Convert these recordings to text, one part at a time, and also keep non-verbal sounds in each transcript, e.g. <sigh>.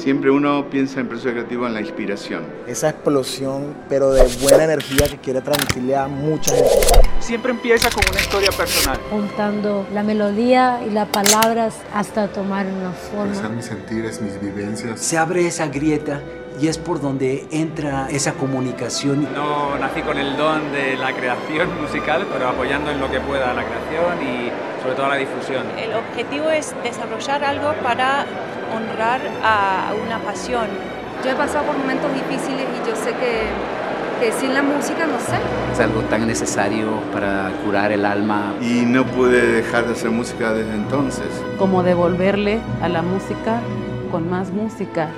Siempre uno piensa en proceso creativo en la inspiración. Esa explosión, pero de buena energía que quiere transmitirle a mucha gente. Siempre empieza con una historia personal. Juntando la melodía y las palabras hasta tomar una forma. Expresar mis sentires, mis vivencias. Se abre esa grieta y es por donde entra esa comunicación. No nací con el don de la creación musical, pero apoyando en lo que pueda la creación y sobre todo la difusión. El objetivo es desarrollar algo para honrar a una pasión. Yo he pasado por momentos difíciles y yo sé que, que sin la música no sé. Es algo tan necesario para curar el alma. Y no pude dejar de hacer música desde entonces. Como devolverle a la música con más música.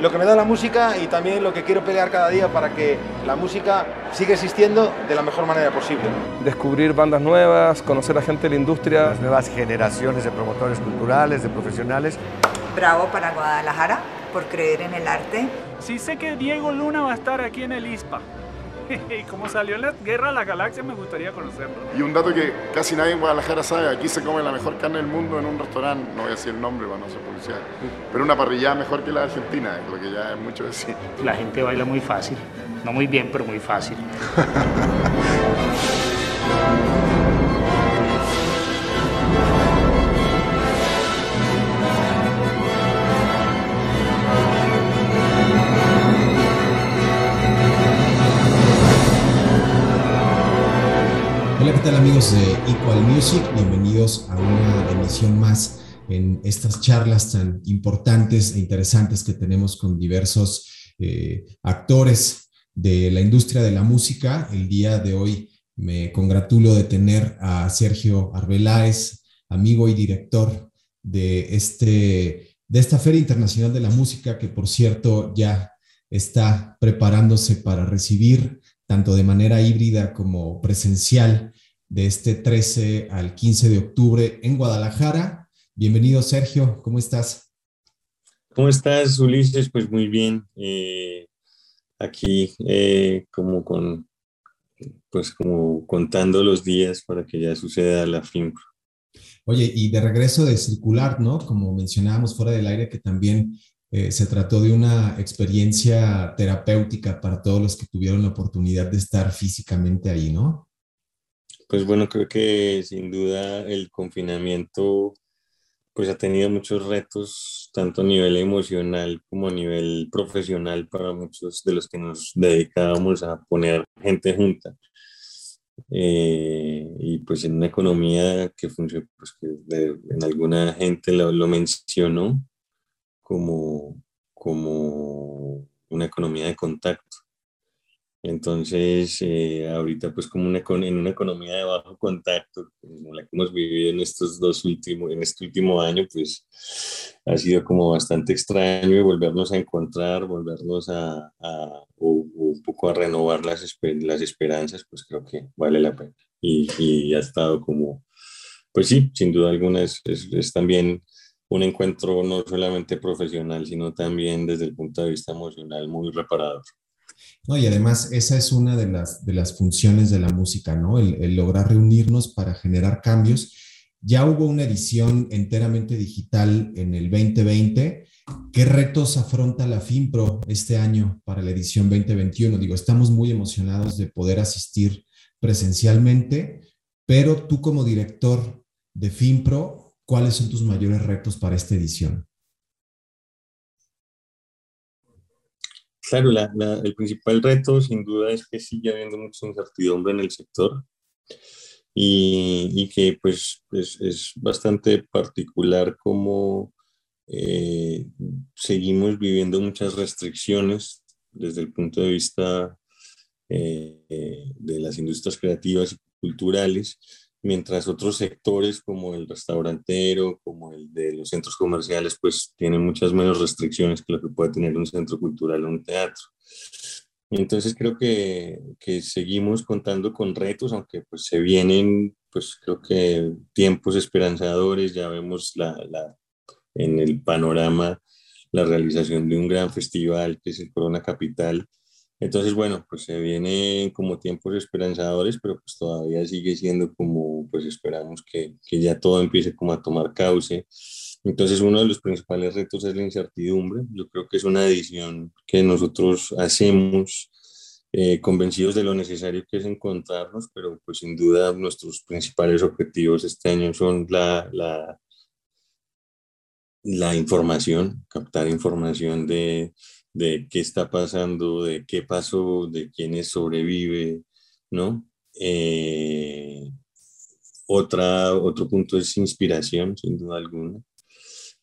Lo que me da la música y también lo que quiero pelear cada día para que la música siga existiendo de la mejor manera posible. Descubrir bandas nuevas, conocer a gente de la industria. Las nuevas generaciones de promotores culturales, de profesionales. Bravo para Guadalajara por creer en el arte. Sí sé que Diego Luna va a estar aquí en el ISPA. <laughs> Y como salió en la Guerra de la Galaxia, me gustaría conocerlo. Y un dato que casi nadie en Guadalajara sabe, aquí se come la mejor carne del mundo en un restaurante, no voy a decir el nombre para no ser publicidad, pero una parrilla mejor que la de Argentina, es lo que ya es mucho decir. La gente baila muy fácil, no muy bien, pero muy fácil. <laughs> tal amigos de Equal Music? Bienvenidos a una emisión más en estas charlas tan importantes e interesantes que tenemos con diversos eh, actores de la industria de la música. El día de hoy me congratulo de tener a Sergio Arbeláez, amigo y director de, este, de esta Feria Internacional de la Música, que por cierto ya está preparándose para recibir tanto de manera híbrida como presencial, de este 13 al 15 de octubre en Guadalajara. Bienvenido, Sergio, ¿cómo estás? ¿Cómo estás, Ulises? Pues muy bien. Eh, aquí, eh, como con, pues como contando los días para que ya suceda la fin. Oye, y de regreso de circular, ¿no? Como mencionábamos fuera del aire, que también eh, se trató de una experiencia terapéutica para todos los que tuvieron la oportunidad de estar físicamente ahí, ¿no? Pues bueno, creo que sin duda el confinamiento pues ha tenido muchos retos, tanto a nivel emocional como a nivel profesional para muchos de los que nos dedicábamos a poner gente junta. Eh, y pues en una economía que funciona, pues que en alguna gente lo, lo mencionó, como, como una economía de contacto. Entonces, eh, ahorita pues como una, en una economía de bajo contacto, como la que hemos vivido en estos dos últimos, en este último año, pues ha sido como bastante extraño volvernos a encontrar, volvernos a, a un poco a renovar las, las esperanzas, pues creo que vale la pena. Y, y ha estado como, pues sí, sin duda alguna es, es, es también un encuentro no solamente profesional, sino también desde el punto de vista emocional muy reparador. No, y además esa es una de las, de las funciones de la música, ¿no? El, el, lograr reunirnos para generar cambios. Ya hubo una edición enteramente digital en el 2020. ¿Qué retos afronta la FIMPRO este año para la edición 2021? Digo, estamos muy emocionados de poder asistir presencialmente, pero tú como director de FIMPRO, ¿cuáles son tus mayores retos para esta edición? Claro, la, la, el principal reto sin duda es que sigue habiendo mucha incertidumbre en el sector y, que pues es, bastante particular como eh, seguimos viviendo muchas restricciones desde el punto de vista eh, de las industrias creativas y culturales mientras otros sectores como el restaurantero, como el de los centros comerciales, pues tienen muchas menos restricciones que lo que puede tener un centro cultural o un teatro. Entonces creo que, que seguimos contando con retos, aunque pues se vienen, pues creo que tiempos esperanzadores, ya vemos la, la, en el panorama la realización de un gran festival que es el Corona Capital, Entonces, bueno, pues se vienen como tiempos esperanzadores, pero pues todavía sigue siendo como, pues esperamos que, que ya todo empiece como a tomar cauce. Entonces, uno de los principales retos es la incertidumbre. Yo creo que es una edición que nosotros hacemos eh, convencidos de lo necesario que es encontrarnos, pero pues sin duda nuestros principales objetivos este año son la, la, la información, captar información de de qué está pasando, de qué pasó, de quiénes sobrevive, ¿no? Eh, otra, otro punto es inspiración, sin duda alguna.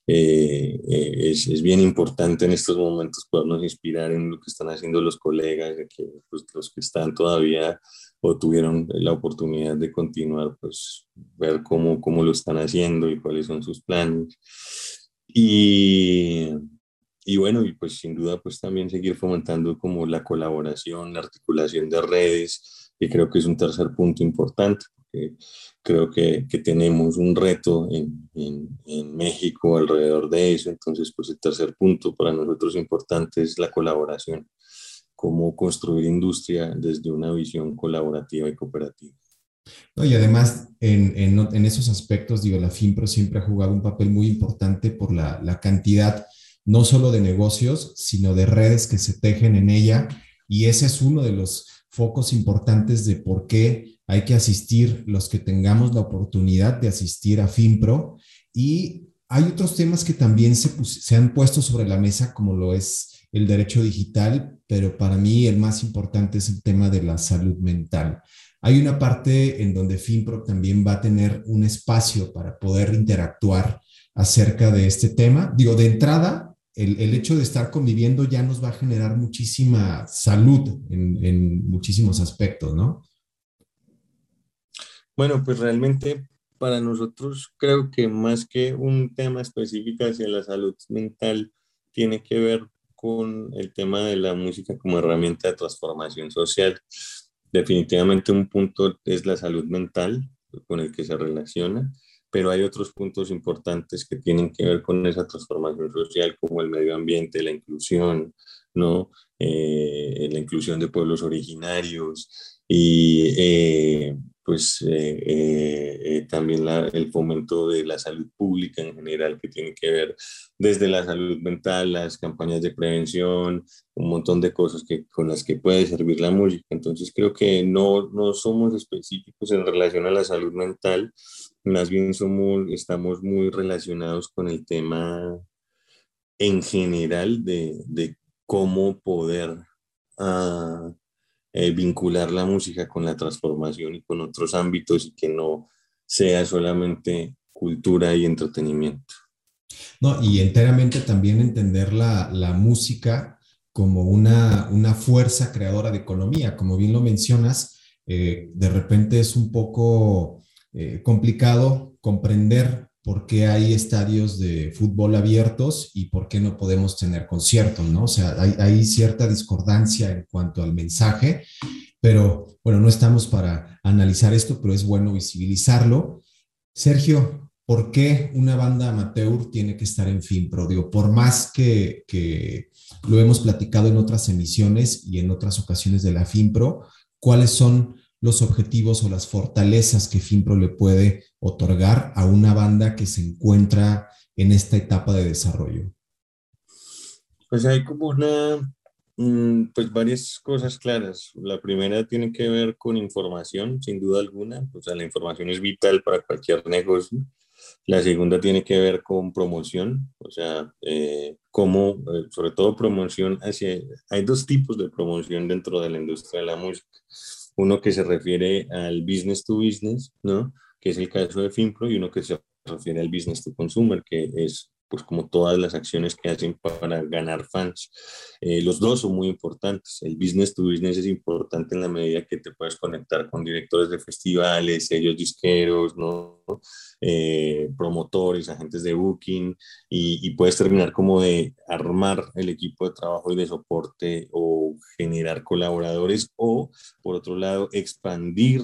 Eh, eh, es, es, bien importante en estos momentos podernos inspirar en lo que están haciendo los colegas, de que, pues, los que están todavía o tuvieron la oportunidad de continuar, pues ver cómo, cómo lo están haciendo y cuáles son sus planes. Y, y bueno, y pues sin duda pues también seguir fomentando como la colaboración, la articulación de redes, que creo que es un tercer punto importante, porque creo que, que tenemos un reto en, en, en, México alrededor de eso, entonces pues el tercer punto para nosotros importante es la colaboración, cómo construir industria desde una visión colaborativa y cooperativa. No, y además, en, en, esos aspectos, digo, la FIMPRO siempre ha jugado un papel muy importante por la, la cantidad no solo de negocios, sino de redes que se tejen en ella. Y ese es uno de los focos importantes de por qué hay que asistir los que tengamos la oportunidad de asistir a FinPro. Y hay otros temas que también se, han puesto sobre la mesa, como lo es el derecho digital, pero para mí el más importante es el tema de la salud mental. Hay una parte en donde FinPro también va a tener un espacio para poder interactuar acerca de este tema. Digo, de entrada, el, el, hecho de estar conviviendo ya nos va a generar muchísima salud en, en, muchísimos aspectos, ¿no? Bueno, pues realmente para nosotros creo que más que un tema específico hacia la salud mental, tiene que ver con el tema de la música como herramienta de transformación social. Definitivamente un punto es la salud mental con el que se relaciona pero hay otros puntos importantes que tienen que ver con esa transformación social, como el medio ambiente, la inclusión, ¿no? Eh, la inclusión de pueblos originarios y eh, pues eh, también la, el fomento de la salud pública en general, que tiene que ver desde la salud mental, las campañas de prevención, un montón de cosas que, con las que puede servir la música. Entonces creo que no, no somos específicos en relación a la salud mental, más bien somos, estamos muy relacionados con el tema en general de, de cómo poder uh, eh, vincular la música con la transformación y con otros ámbitos y que no sea solamente cultura y entretenimiento. No, y enteramente también entender la, la música como una, una, fuerza creadora de economía. Como bien lo mencionas, eh, de repente es un poco eh, complicado comprender por qué hay estadios de fútbol abiertos y por qué no podemos tener conciertos, ¿no? O sea, hay, cierta discordancia en cuanto al mensaje, pero bueno, no estamos para analizar esto, pero es bueno visibilizarlo. Sergio, ¿por qué una banda amateur tiene que estar en FinPro? Digo, por más que, que lo hemos platicado en otras emisiones y en otras ocasiones de la FinPro, ¿cuáles son los objetivos o las fortalezas que FinPro le puede otorgar a una banda que se encuentra en esta etapa de desarrollo? Pues hay como una, mm, pues varias cosas claras. La primera tiene que ver con información, sin duda alguna. O sea, la información es vital para cualquier negocio. La segunda tiene que ver con promoción, o sea, eh, eh, sobre todo promoción hacia... Hay dos tipos de promoción dentro de la industria de la música uno que se refiere al business to business, ¿no? que es el caso de FinPro, y uno que se refiere al business to consumer, que es pues como todas las acciones que hacen para ganar fans. Eh, los dos son muy importantes. El business to business es importante en la medida que te puedes conectar con directores de festivales, sellos disqueros. Eh, promotores, agentes de booking, y, y, puedes terminar como de armar el equipo de trabajo y de soporte o generar colaboradores, o por otro lado, expandir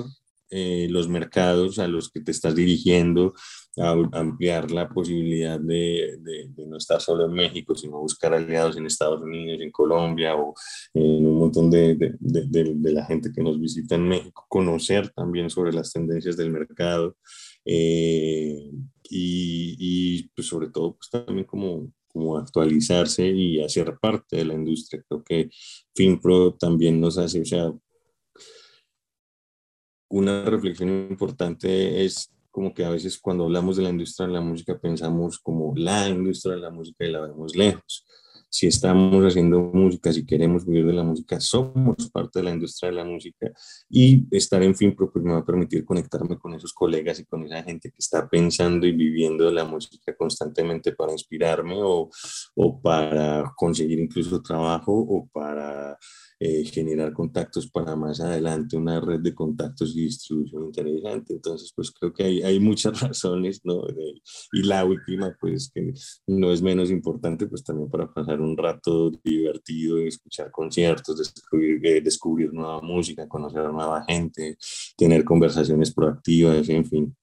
eh, los mercados a los que te estás dirigiendo, a, ampliar la posibilidad de, de, no estar solo en México, sino buscar aliados en Estados Unidos, en Colombia o en un montón de, de la gente que nos visita en México, conocer también sobre las tendencias del mercado eh, y, y pues sobre todo pues también como como actualizarse y hacer parte de la industria. Creo que FinPro también nos hace, o sea, una reflexión importante es como que a veces cuando hablamos de la industria de la música pensamos como la industria de la música y la vemos lejos. Si estamos haciendo música, si queremos vivir de la música, somos parte de la industria de la música y estar en FinPro pues me va a permitir conectarme con esos colegas y con esa gente que está pensando y viviendo de la música constantemente para inspirarme o, o para conseguir incluso trabajo o para eh, generar contactos para más adelante, una red de contactos y distribución interesante. Entonces, pues creo que hay, hay muchas <laughs> razones, ¿no? y la última, pues que no es menos importante, pues también para pasar un rato divertido, escuchar conciertos, descubrir, eh, descubrir nueva música, conocer a nueva gente, tener conversaciones proactivas, en fin.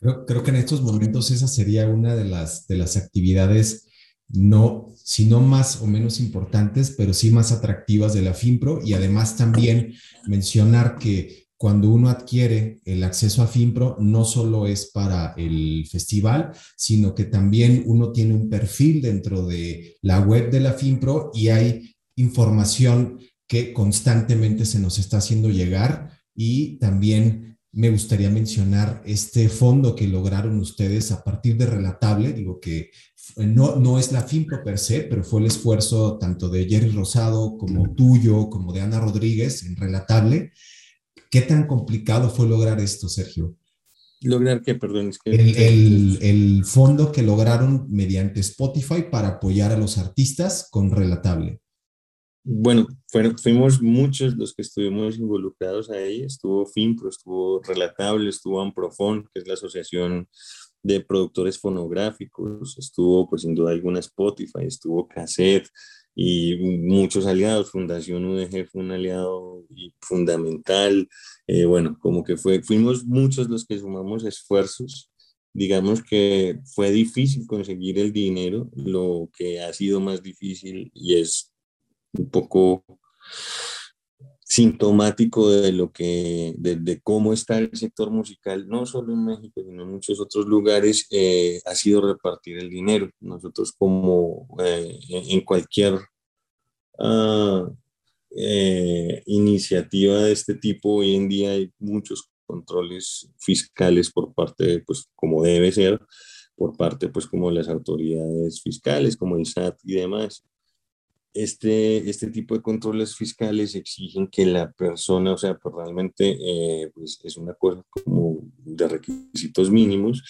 Creo, creo que en estos momentos esa sería una de las, de las actividades no, sino más o menos importantes, pero sí más atractivas de la FinPro. Y además también mencionar que cuando uno adquiere el acceso a FinPro, no solo es para el festival, sino que también uno tiene un perfil dentro de la web de la FinPro y hay información que constantemente se nos está haciendo llegar. Y también me gustaría mencionar este fondo que lograron ustedes a partir de Relatable, digo que no, no es la FIMPRO per se, pero fue el esfuerzo tanto de Jerry Rosado como tuyo, como de Ana Rodríguez en Relatable. ¿Qué tan complicado fue lograr esto, Sergio? Lograr que, perdón, es que... El, el, fondo que lograron mediante Spotify para apoyar a los artistas con Relatable. Bueno, fuimos muchos los que estuvimos involucrados ahí. Estuvo FIMPRO, estuvo Relatable, estuvo Amprofon, que es la asociación de productores fonográficos, estuvo pues sin duda alguna Spotify, estuvo Cassette y muchos aliados, Fundación UDG fue un aliado fundamental, eh, bueno, como que fue, fuimos muchos los que sumamos esfuerzos, digamos que fue difícil conseguir el dinero, lo que ha sido más difícil y es un poco sintomático de lo que, de, cómo está el sector musical, no solo en México, sino en muchos otros lugares, eh, ha sido repartir el dinero. Nosotros como eh, en cualquier ah, eh, iniciativa de este tipo, hoy en día hay muchos controles fiscales por parte, pues como debe ser, por parte, pues como las autoridades fiscales, como el SAT y demás este, este tipo de controles fiscales exigen que la persona, o sea, pues realmente eh, pues es una cosa como de requisitos mínimos,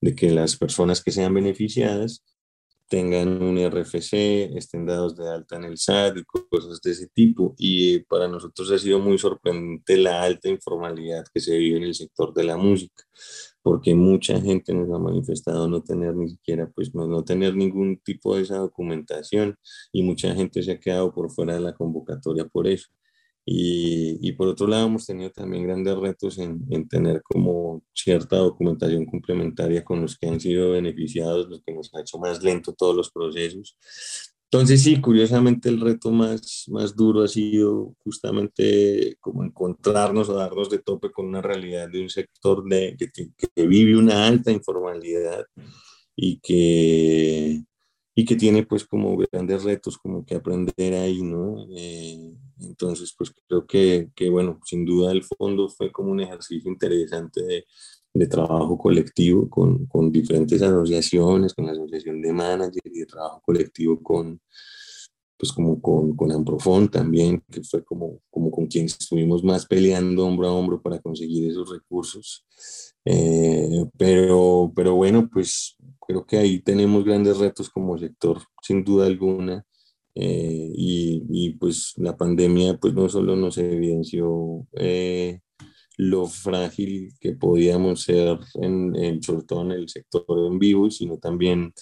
de que las personas que sean beneficiadas tengan un RFC, estén dados de alta en el SAT y cosas de ese tipo. Y para nosotros ha sido muy sorprendente la alta informalidad que se vive en el sector de la música porque mucha gente nos ha manifestado no tener ni siquiera, pues no, no, tener ningún tipo de esa documentación y mucha gente se ha quedado por fuera de la convocatoria por eso. Y, y por otro lado, hemos tenido también grandes retos en, en, tener como cierta documentación complementaria con los que han sido beneficiados, lo que nos ha hecho más lento todos los procesos. Entonces sí, curiosamente el reto más, más duro ha sido justamente como encontrarnos o darnos de tope con una realidad de un sector de, que, que vive una alta informalidad y que, y que tiene pues como grandes retos como que aprender ahí, ¿no? Eh, entonces pues creo que, que, bueno, sin duda el fondo fue como un ejercicio interesante de, de trabajo colectivo con, con, diferentes asociaciones, con la asociación de managers y de trabajo colectivo con, pues como con, con Amprofon también, que fue como, como con quien estuvimos más peleando hombro a hombro para conseguir esos recursos. Eh, pero, pero bueno, pues creo que ahí tenemos grandes retos como sector, sin duda alguna. Eh, y, y, pues la pandemia pues no solo nos evidenció eh, lo frágil que podíamos ser, en, en, sobre en el sector en vivo, sino también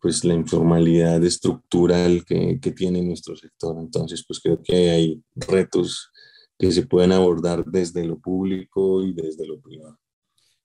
pues la informalidad estructural que, que tiene nuestro sector. Entonces, pues creo que hay retos que se pueden abordar desde lo público y desde lo privado.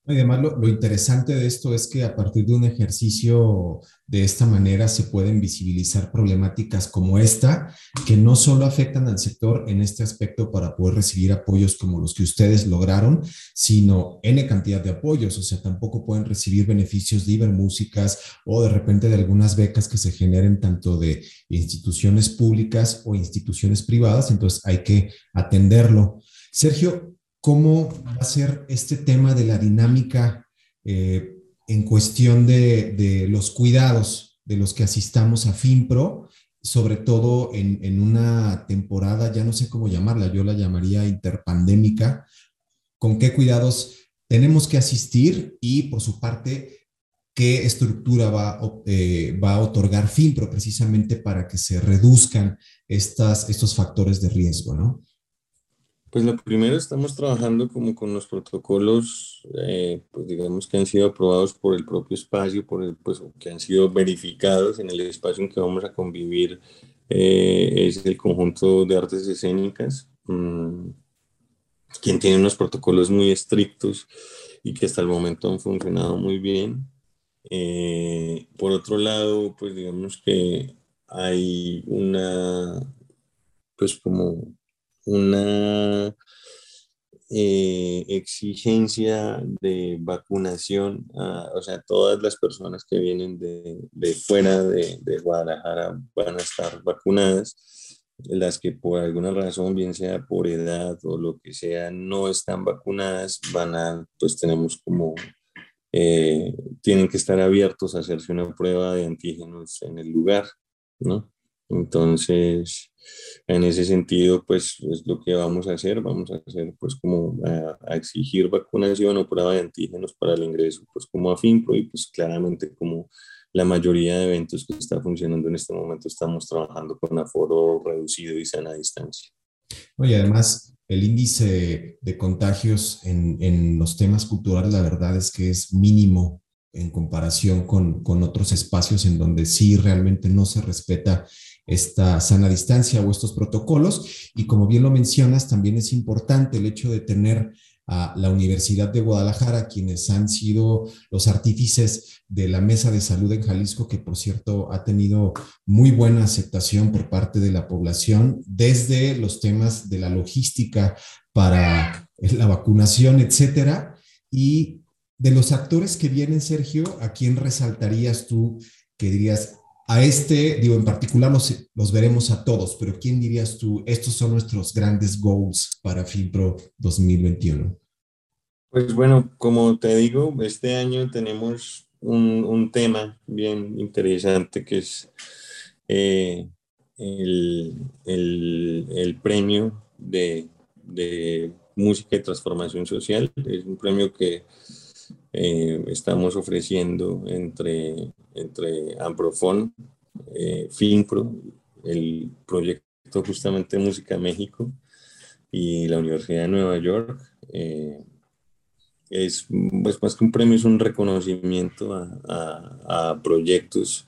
Y además lo, lo, interesante de esto es que a partir de un ejercicio de esta manera se pueden visibilizar problemáticas como esta, que no solo afectan al sector en este aspecto para poder recibir apoyos como los que ustedes lograron, sino N cantidad de apoyos, o sea, tampoco pueden recibir beneficios de Ibermúsicas o de repente de algunas becas que se generen tanto de instituciones públicas o instituciones privadas, entonces hay que atenderlo. Sergio, ¿Cómo va a ser este tema de la dinámica eh, en cuestión de, de, los cuidados de los que asistamos a FinPro, sobre todo en, en, una temporada, ya no sé cómo llamarla, yo la llamaría interpandémica? ¿Con qué cuidados tenemos que asistir y, por su parte, qué estructura va, eh, va a otorgar FinPro precisamente para que se reduzcan estas, estos factores de riesgo, ¿no? Pues lo primero, estamos trabajando como con los protocolos, eh, pues digamos que han sido aprobados por el propio espacio, por el, pues que han sido verificados en el espacio en que vamos a convivir, eh, es el conjunto de artes escénicas, mmm, quien tiene unos protocolos muy estrictos y que hasta el momento han funcionado muy bien. Eh, por otro lado, pues digamos que hay una, pues como una eh, exigencia de vacunación, o sea, todas las personas que vienen de, de fuera de, de, Guadalajara van a estar vacunadas, las que por alguna razón, bien sea por edad o lo que sea, no están vacunadas, van a, pues tenemos como, eh, tienen que estar abiertos a hacerse una prueba de antígenos en el lugar, ¿no? Entonces, en ese sentido, pues es lo que vamos a hacer, vamos a hacer pues como a, exigir vacunación o prueba de antígenos para el ingreso, pues como a FINPRO y pues claramente como la mayoría de eventos que está funcionando en este momento estamos trabajando con aforo reducido y sana distancia. Oye, además, el índice de contagios en, en los temas culturales, la verdad es que es mínimo en comparación con, con otros espacios en donde sí realmente no se respeta esta sana distancia o estos protocolos. Y como bien lo mencionas, también es importante el hecho de tener a la Universidad de Guadalajara, quienes han sido los artífices de la Mesa de Salud en Jalisco, que por cierto ha tenido muy buena aceptación por parte de la población, desde los temas de la logística para la vacunación, etcétera. Y de los actores que vienen, Sergio, ¿a quién resaltarías tú que dirías, a este, digo, en particular los, veremos a todos, pero ¿quién dirías tú, estos son nuestros grandes goals para FinPro 2021? Pues bueno, como te digo, este año tenemos un, tema bien interesante que es eh, el, el, premio de, de música y transformación social. Es un premio que eh, estamos ofreciendo entre, entre Amprofon, eh, FINPRO, el proyecto justamente Música México y la Universidad de Nueva York. Eh, es pues, más que un premio, es un reconocimiento a, a, proyectos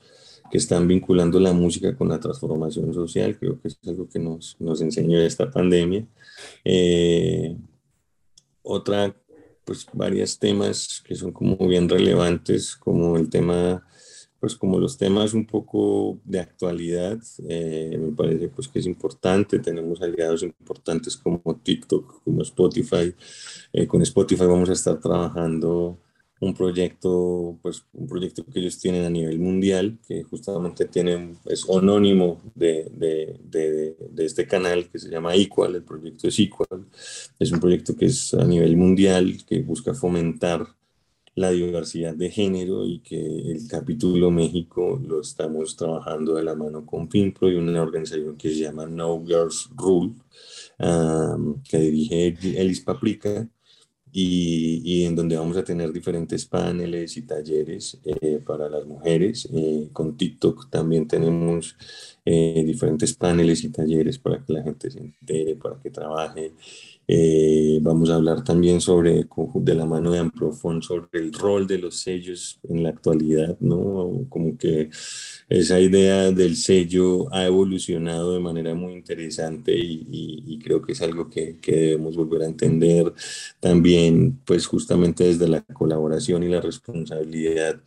que están vinculando la música con la transformación social. Creo que es algo que nos, nos enseñó esta pandemia. Eh, otra pues varios temas que son como bien relevantes, como el tema, pues como los temas un poco de actualidad, eh, me parece pues que es importante, tenemos aliados importantes como TikTok, como Spotify, eh, con Spotify vamos a estar trabajando un proyecto, pues un proyecto que ellos tienen a nivel mundial, que justamente tienen, es anónimo de, de, de, de, este canal que se llama Equal, el proyecto es Equal, es un proyecto que es a nivel mundial, que busca fomentar la diversidad de género y que el capítulo México lo estamos trabajando de la mano con FinPro y una organización que se llama No Girls Rule, um, que dirige Elis Paprika, y, y, en donde vamos a tener diferentes paneles y talleres eh, para las mujeres. Eh, con TikTok también tenemos eh, diferentes paneles y talleres para que la gente se entere, para que trabaje. Eh, vamos a hablar también sobre, de la mano de Amprofon, sobre el rol de los sellos en la actualidad, ¿no? Como que esa idea del sello ha evolucionado de manera muy interesante y, creo que es algo que, que, debemos volver a entender también, pues justamente desde la colaboración y la responsabilidad,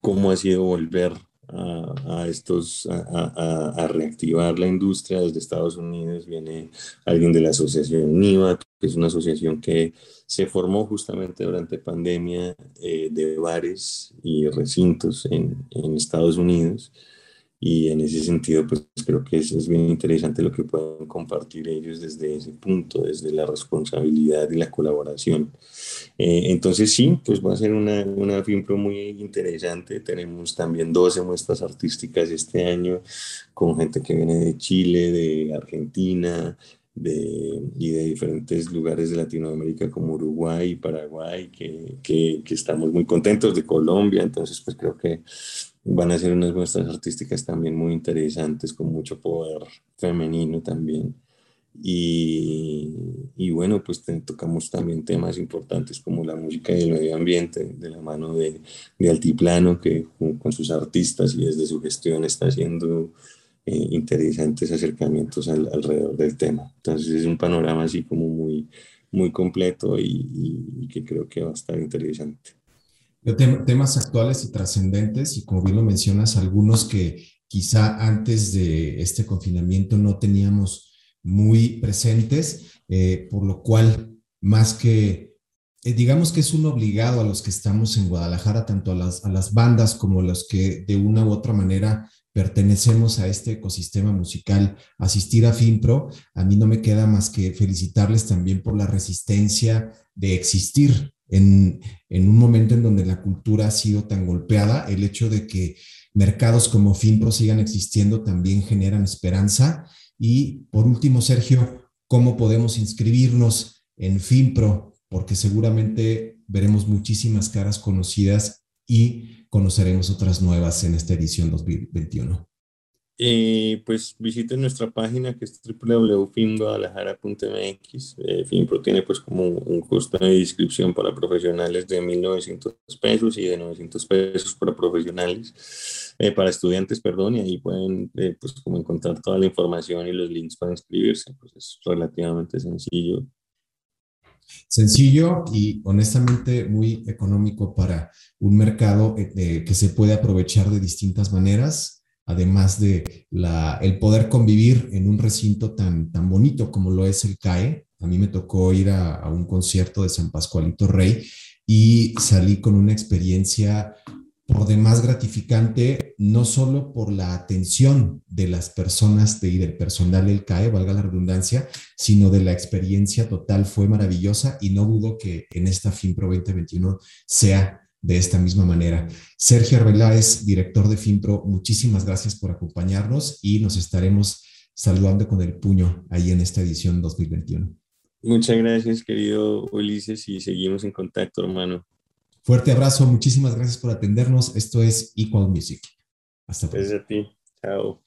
cómo ha sido volver a, estos, a, a, reactivar la industria desde Estados Unidos. Viene alguien de la asociación NIVA, que es una asociación que se formó justamente durante pandemia eh, de bares y recintos en, en Estados Unidos y en ese sentido pues creo que es, es, bien interesante lo que pueden compartir ellos desde ese punto, desde la responsabilidad y la colaboración. Eh, entonces sí, pues va a ser una, una FIMPRO muy interesante, tenemos también 12 muestras artísticas este año con gente que viene de Chile, de Argentina, de, y de diferentes lugares de Latinoamérica como Uruguay Paraguay, que, que, que, estamos muy contentos, de Colombia, entonces pues creo que van a ser unas muestras artísticas también muy interesantes, con mucho poder femenino también. Y, y bueno, pues tocamos también temas importantes como la música y el medio ambiente, de la mano de, de Altiplano, que con sus artistas y desde su gestión está haciendo eh, interesantes acercamientos alrededor del tema. Entonces es un panorama así como muy, muy completo y, y que creo que va a estar interesante temas actuales y trascendentes, y como bien lo mencionas, algunos que quizá antes de este confinamiento no teníamos muy presentes, eh, por lo cual, más que, eh, digamos que es un obligado a los que estamos en Guadalajara, tanto a las, a las bandas como a los que de una u otra manera pertenecemos a este ecosistema musical, asistir a FinPro, a mí no me queda más que felicitarles también por la resistencia de existir en, un momento en donde la cultura ha sido tan golpeada, el hecho de que mercados como FinPro sigan existiendo también generan esperanza. Y por último, Sergio, ¿cómo podemos inscribirnos en FinPro? Porque seguramente veremos muchísimas caras conocidas y conoceremos otras nuevas en esta edición 2021. Eh, pues visiten nuestra página que es www.finguadalajara.mx. Eh, Finpro tiene pues como un costo de inscripción para profesionales de 1.900 pesos y de 900 pesos para profesionales, eh, para estudiantes, perdón, y ahí pueden eh, pues como encontrar toda la información y los links para inscribirse. Pues es relativamente sencillo. Sencillo y honestamente muy económico para un mercado que se puede aprovechar de distintas maneras además de la, el poder convivir en un recinto tan, tan bonito como lo es el CAE. A mí me tocó ir a, un concierto de San Pascualito Rey y salí con una experiencia por demás gratificante, no solo por la atención de las personas y del personal del CAE, valga la redundancia, sino de la experiencia total fue maravillosa y no dudo que en esta FinPro 2021 sea de esta misma manera. Sergio Arbeláez, director de FinPro, muchísimas gracias por acompañarnos y nos estaremos saludando con el puño ahí en esta edición 2021. Muchas gracias, querido Ulises, y seguimos en contacto, hermano. Fuerte abrazo, muchísimas gracias por atendernos. Esto es Equal Music. Hasta pronto. Gracias a ti. Chao.